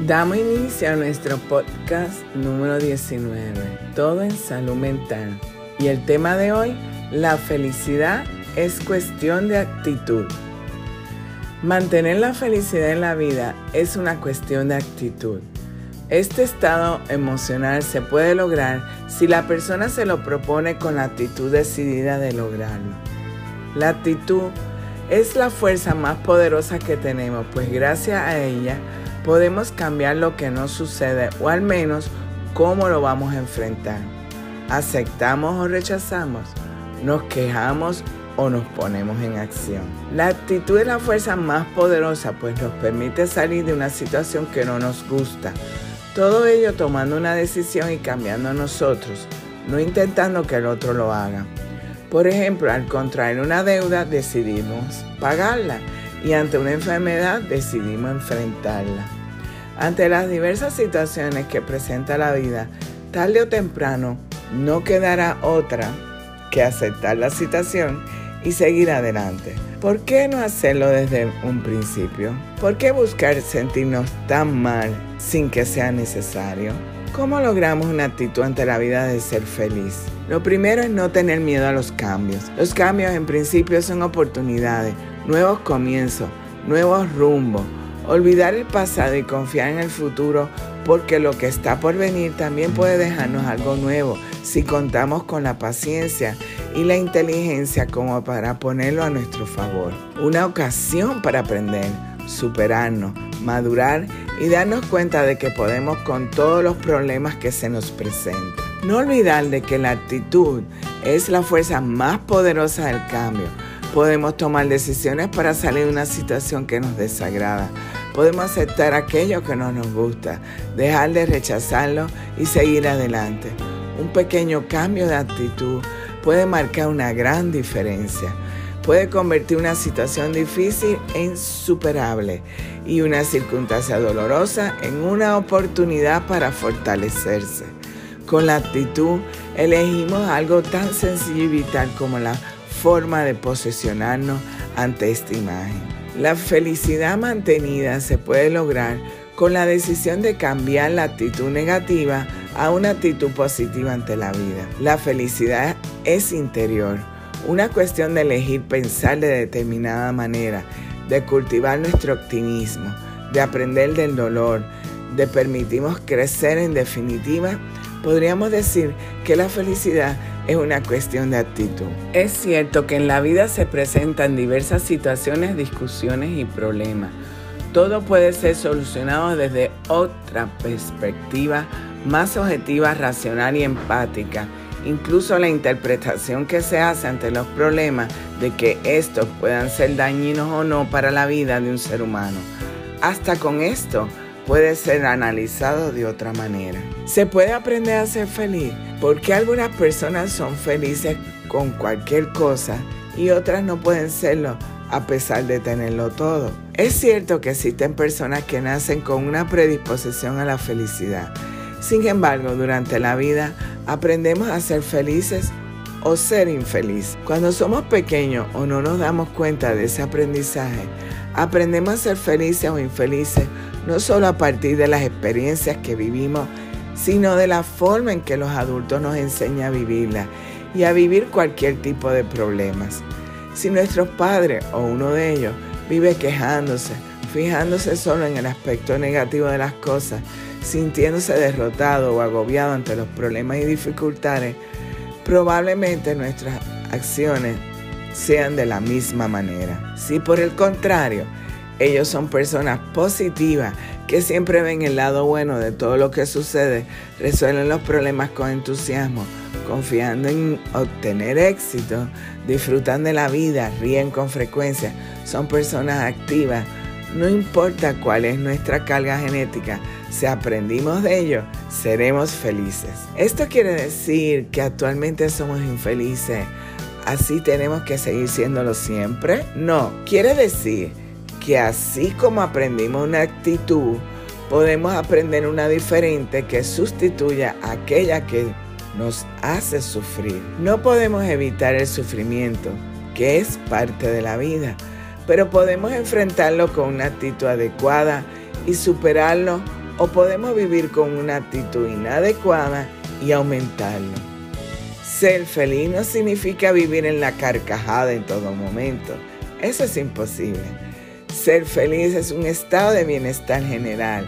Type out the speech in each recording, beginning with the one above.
Damos inicio a nuestro podcast número 19, Todo en Salud Mental. Y el tema de hoy, la felicidad es cuestión de actitud. Mantener la felicidad en la vida es una cuestión de actitud. Este estado emocional se puede lograr si la persona se lo propone con la actitud decidida de lograrlo. La actitud es la fuerza más poderosa que tenemos, pues gracias a ella podemos cambiar lo que no sucede o al menos cómo lo vamos a enfrentar. ¿Aceptamos o rechazamos? ¿Nos quejamos o nos ponemos en acción? La actitud es la fuerza más poderosa pues nos permite salir de una situación que no nos gusta. Todo ello tomando una decisión y cambiando nosotros, no intentando que el otro lo haga. Por ejemplo, al contraer una deuda decidimos pagarla y ante una enfermedad decidimos enfrentarla. Ante las diversas situaciones que presenta la vida, tarde o temprano no quedará otra que aceptar la situación y seguir adelante. ¿Por qué no hacerlo desde un principio? ¿Por qué buscar sentirnos tan mal sin que sea necesario? ¿Cómo logramos una actitud ante la vida de ser feliz? Lo primero es no tener miedo a los cambios. Los cambios en principio son oportunidades, nuevos comienzos, nuevos rumbos. Olvidar el pasado y confiar en el futuro porque lo que está por venir también puede dejarnos algo nuevo si contamos con la paciencia y la inteligencia como para ponerlo a nuestro favor. Una ocasión para aprender, superarnos, madurar y darnos cuenta de que podemos con todos los problemas que se nos presentan. No olvidar de que la actitud es la fuerza más poderosa del cambio. Podemos tomar decisiones para salir de una situación que nos desagrada. Podemos aceptar aquello que no nos gusta, dejar de rechazarlo y seguir adelante. Un pequeño cambio de actitud puede marcar una gran diferencia puede convertir una situación difícil en superable y una circunstancia dolorosa en una oportunidad para fortalecerse. Con la actitud elegimos algo tan sencillo y vital como la forma de posesionarnos ante esta imagen. La felicidad mantenida se puede lograr con la decisión de cambiar la actitud negativa a una actitud positiva ante la vida. La felicidad es interior una cuestión de elegir pensar de determinada manera, de cultivar nuestro optimismo, de aprender del dolor, de permitirnos crecer en definitiva, podríamos decir que la felicidad es una cuestión de actitud. Es cierto que en la vida se presentan diversas situaciones, discusiones y problemas. Todo puede ser solucionado desde otra perspectiva más objetiva, racional y empática incluso la interpretación que se hace ante los problemas de que estos puedan ser dañinos o no para la vida de un ser humano. Hasta con esto puede ser analizado de otra manera. Se puede aprender a ser feliz porque algunas personas son felices con cualquier cosa y otras no pueden serlo a pesar de tenerlo todo. Es cierto que existen personas que nacen con una predisposición a la felicidad. Sin embargo, durante la vida aprendemos a ser felices o ser infeliz. Cuando somos pequeños o no nos damos cuenta de ese aprendizaje, aprendemos a ser felices o infelices no solo a partir de las experiencias que vivimos, sino de la forma en que los adultos nos enseñan a vivirla y a vivir cualquier tipo de problemas. Si nuestros padres o uno de ellos vive quejándose, fijándose solo en el aspecto negativo de las cosas, sintiéndose derrotado o agobiado ante los problemas y dificultades, probablemente nuestras acciones sean de la misma manera. Si por el contrario, ellos son personas positivas que siempre ven el lado bueno de todo lo que sucede, resuelven los problemas con entusiasmo, confiando en obtener éxito, disfrutan de la vida, ríen con frecuencia, son personas activas, no importa cuál es nuestra carga genética, si aprendimos de ello, seremos felices. Esto quiere decir que actualmente somos infelices. ¿Así tenemos que seguir siéndolo siempre? No, quiere decir que así como aprendimos una actitud, podemos aprender una diferente que sustituya a aquella que nos hace sufrir. No podemos evitar el sufrimiento, que es parte de la vida pero podemos enfrentarlo con una actitud adecuada y superarlo o podemos vivir con una actitud inadecuada y aumentarlo. Ser feliz no significa vivir en la carcajada en todo momento. Eso es imposible. Ser feliz es un estado de bienestar general,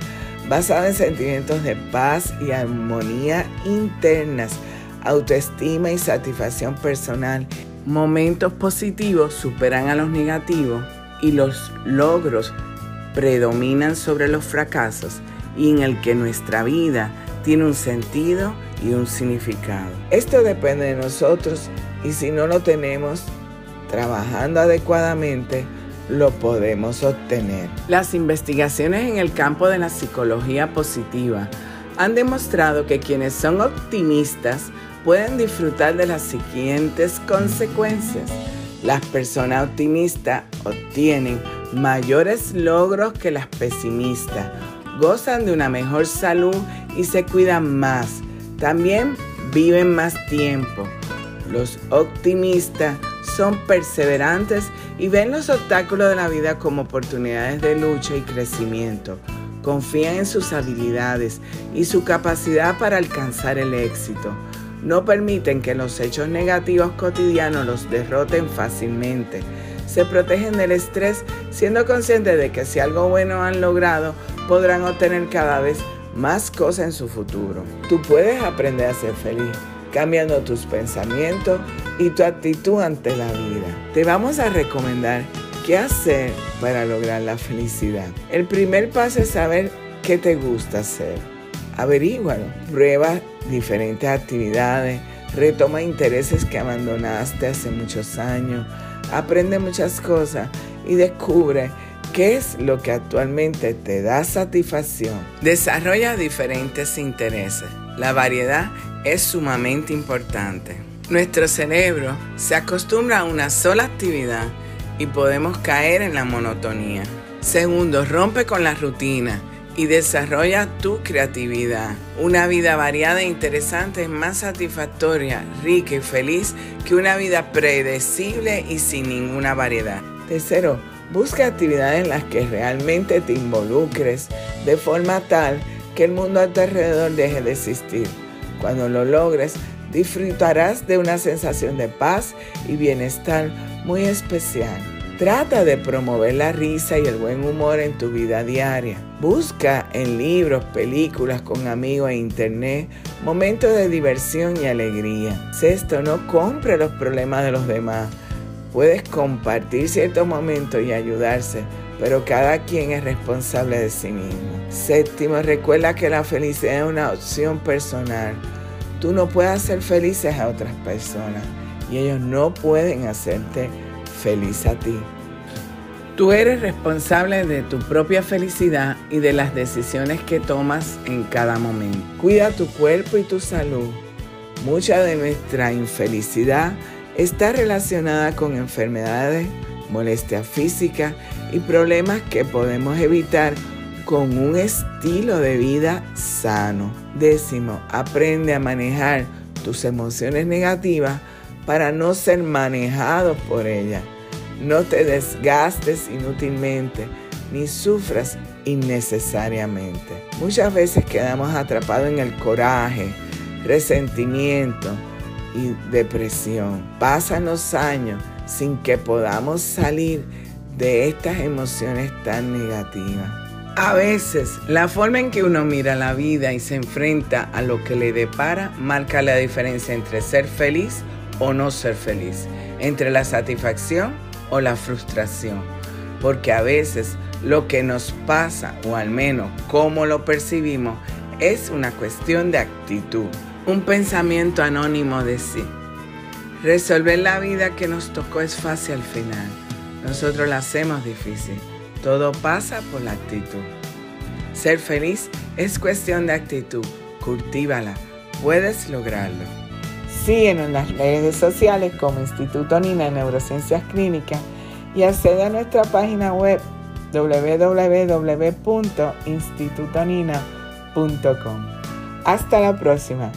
basado en sentimientos de paz y armonía internas, autoestima y satisfacción personal. Momentos positivos superan a los negativos y los logros predominan sobre los fracasos y en el que nuestra vida tiene un sentido y un significado. Esto depende de nosotros y si no lo tenemos trabajando adecuadamente, lo podemos obtener. Las investigaciones en el campo de la psicología positiva han demostrado que quienes son optimistas pueden disfrutar de las siguientes consecuencias. Las personas optimistas obtienen mayores logros que las pesimistas, gozan de una mejor salud y se cuidan más. También viven más tiempo. Los optimistas son perseverantes y ven los obstáculos de la vida como oportunidades de lucha y crecimiento. Confían en sus habilidades y su capacidad para alcanzar el éxito. No permiten que los hechos negativos cotidianos los derroten fácilmente. Se protegen del estrés siendo conscientes de que si algo bueno han logrado, podrán obtener cada vez más cosas en su futuro. Tú puedes aprender a ser feliz cambiando tus pensamientos y tu actitud ante la vida. Te vamos a recomendar qué hacer para lograr la felicidad. El primer paso es saber qué te gusta hacer. Averígualo. Prueba diferentes actividades. Retoma intereses que abandonaste hace muchos años. Aprende muchas cosas y descubre qué es lo que actualmente te da satisfacción. Desarrolla diferentes intereses. La variedad es sumamente importante. Nuestro cerebro se acostumbra a una sola actividad y podemos caer en la monotonía. Segundo, rompe con la rutina y desarrolla tu creatividad. Una vida variada e interesante es más satisfactoria, rica y feliz que una vida predecible y sin ninguna variedad. Tercero, busca actividades en las que realmente te involucres de forma tal que el mundo a tu alrededor deje de existir. Cuando lo logres, disfrutarás de una sensación de paz y bienestar muy especial. Trata de promover la risa y el buen humor en tu vida diaria. Busca en libros, películas, con amigos e internet momentos de diversión y alegría. Sexto, no compre los problemas de los demás. Puedes compartir ciertos momentos y ayudarse, pero cada quien es responsable de sí mismo. Séptimo, recuerda que la felicidad es una opción personal. Tú no puedes hacer felices a otras personas y ellos no pueden hacerte feliz a ti. Tú eres responsable de tu propia felicidad y de las decisiones que tomas en cada momento. Cuida tu cuerpo y tu salud. Mucha de nuestra infelicidad está relacionada con enfermedades, molestias físicas y problemas que podemos evitar con un estilo de vida sano. Décimo, aprende a manejar tus emociones negativas para no ser manejados por ellas. No te desgastes inútilmente ni sufras innecesariamente. Muchas veces quedamos atrapados en el coraje, resentimiento y depresión. Pasan los años sin que podamos salir de estas emociones tan negativas. A veces, la forma en que uno mira la vida y se enfrenta a lo que le depara marca la diferencia entre ser feliz o no ser feliz, entre la satisfacción o la frustración. Porque a veces lo que nos pasa, o al menos cómo lo percibimos, es una cuestión de actitud. Un pensamiento anónimo de sí. Resolver la vida que nos tocó es fácil al final. Nosotros la hacemos difícil. Todo pasa por la actitud. Ser feliz es cuestión de actitud. Cultívala. Puedes lograrlo. Síguenos en las redes sociales como Instituto Nina Neurociencias Clínicas y accede a nuestra página web www.institutonina.com. Hasta la próxima.